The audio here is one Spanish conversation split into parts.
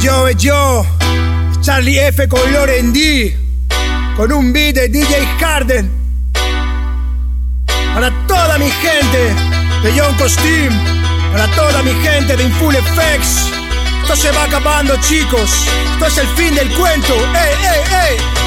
yo, yo, Charlie F con Loren D, con un beat de DJ Harden. Para toda mi gente de John Costume, para toda mi gente de Infull Effects. Esto se va acabando, chicos. Esto es el fin del cuento. ¡Ey, ey, ey!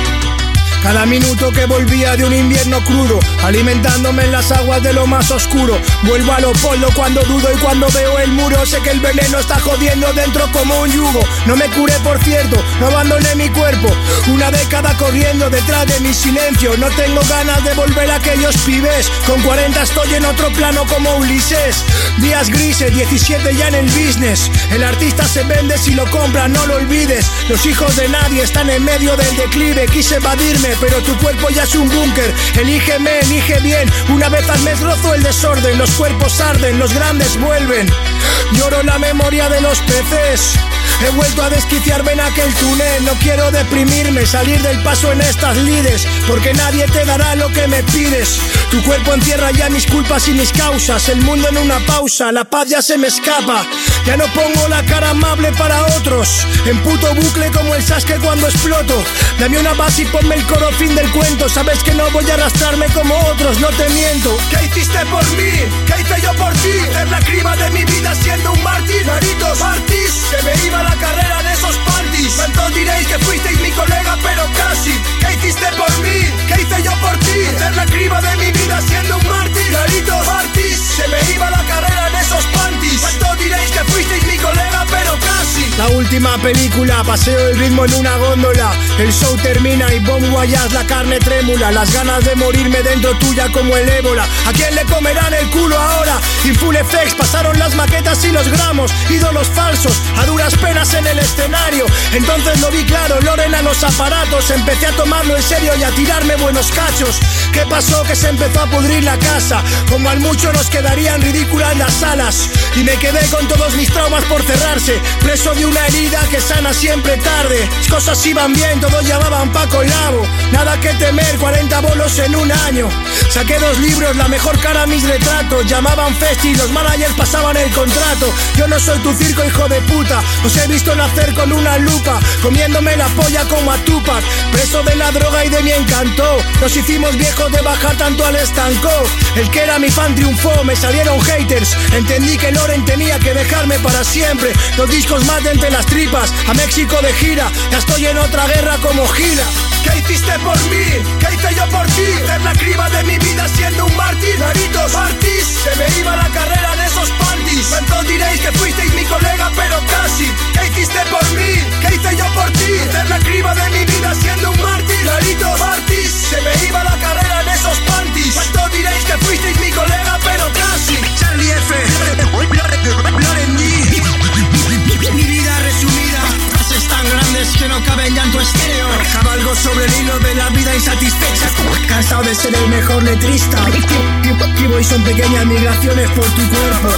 Cada minuto que volvía de un invierno crudo, alimentándome en las aguas de lo más oscuro. Vuelvo a lo polo cuando dudo y cuando veo el muro. Sé que el veneno está jodiendo dentro como un yugo. No me curé, por cierto, no abandoné mi cuerpo. Una década corriendo detrás de mi silencio. No tengo ganas de volver a aquellos pibes. Con 40 estoy en otro plano como Ulises. Días grises, 17 ya en el business. El artista se vende si lo compra, no lo olvides. Los hijos de nadie están en medio del declive. Quise evadirme pero tu cuerpo ya es un búnker. Elígeme, elige bien. Una vez al mes rozo el desorden, los cuerpos arden, los grandes vuelven. Lloro la memoria de los peces. He vuelto a desquiciarme en aquel túnel. No quiero deprimirme, salir del paso en estas lides. Porque nadie te dará lo que me pides. Tu cuerpo encierra ya mis culpas y mis causas. El mundo en una pausa, la paz ya se me escapa. Ya no pongo la cara amable para otros. En puto bucle como el Sasuke cuando exploto. Dame una base y ponme el coro fin del cuento. Sabes que no voy a arrastrarme como otros, no te miento. ¿Qué hiciste por mí? ¿Qué hice yo por ti? Es la criba de mi vida siendo un mártir. Película, paseo el ritmo en una góndola. El show termina y bombo guayas, la carne trémula. Las ganas de morirme dentro tuya como el ébola. ¿A quién le comerán el culo ahora? Y full effects pasaron las maquetas y los gramos. Ídolos falsos, a duras penas en el escenario. Entonces lo vi claro, Lorena los aparatos. Empecé a tomarlo en serio y a tirarme buenos cachos. ¿Qué pasó? Que se empezó a pudrir la casa. Como al mucho nos quedarían ridículas las salas. Y me quedé con todos mis traumas por cerrarse. Preso de una herida que sana siempre tarde. Las cosas iban bien, todos llamaban Paco Lavo. Nada que temer, 40 bolos en un año. Saqué dos libros, la mejor cara a mis retratos. Llamaban Festi, los managers pasaban el contrato. Yo no soy tu circo, hijo de puta. Os he visto nacer con una lupa, comiéndome la polla como a Tupac. Preso de la droga y de mi encanto. Nos hicimos viejos de bajar tanto al estanco. El que era mi fan triunfó, me salieron haters. Entendí que Loren tenía que dejarme para siempre. Los discos más de entre las tripas, a México de gira. Ya estoy en otra guerra como gira. ¿Qué hiciste por mí? ¿Qué hice yo por ti? Ser la criba de mi vida siendo un mártir. Naritos, Martis, se me iba la carrera en esos panties. ¿Cuántos diréis que fuisteis mi colega, pero casi? ¿Qué hiciste por mí? ¿Qué hice yo por ti? Ser la criba de mi vida siendo un mártir. Estéreo. Cabalgo sobre el hilo de la vida insatisfecha. Cansado de ser el mejor letrista. Y voy son pequeñas migraciones por tu cuerpo.